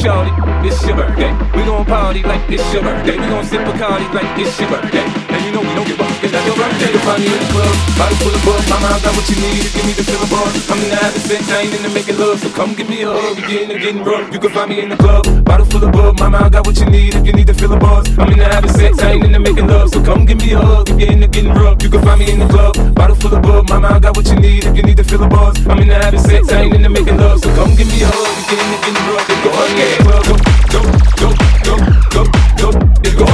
shorty, it's your birthday. We gon' party like it's your birthday. We gon' sip Bacardi like it's your birthday. And you know we don't give up, it's not your birthday. You find me in the club, bottle full of buzz. Mama, I got what you need to give me the syllabus. I'm in the habit sex, I ain't in the making love. So come give me a hug, you're getting, getting rough. You can find me in the club, bottle full of buzz. Mama, I got what you need if you need to fill a buzz. I'm in the habit sex, I ain't in the making love. So come give me a hug, you're getting, you're getting rough. You can find me in the club, bottle full of buzz. Mama, I got what you need if you need to fill a buzz. I'm in the habit sex, I ain't in the making love. So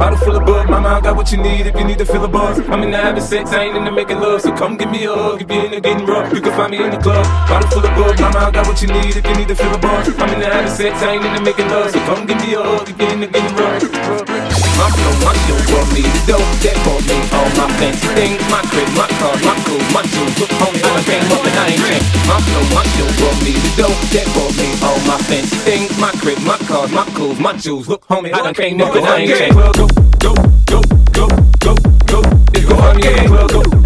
Bottle full of bug, mama, I got what you need if you need to feel a buzz. I'm in the having sex, I ain't into making love, so come give me a hug if you're into getting rough. You can find me in the club. Bottle full of bug, mama, I got what you need if you need to feel a buzz. I'm in the having sex, I ain't into making love, so come give me a hug if you're into getting rough. My flow, my show for me, the dope that for me, all my fancy things, my crib, my car, my clothes, my shoes. Look, homie, I came up ain't changed. My flow, my show for me, the dope that for me, all my fancy things, my crib, my cars, my clothes, my shoes. Look, homie, I done came up and I ain't changed go, go, go, go, go. It's go on, yeah. Well, go, go, go,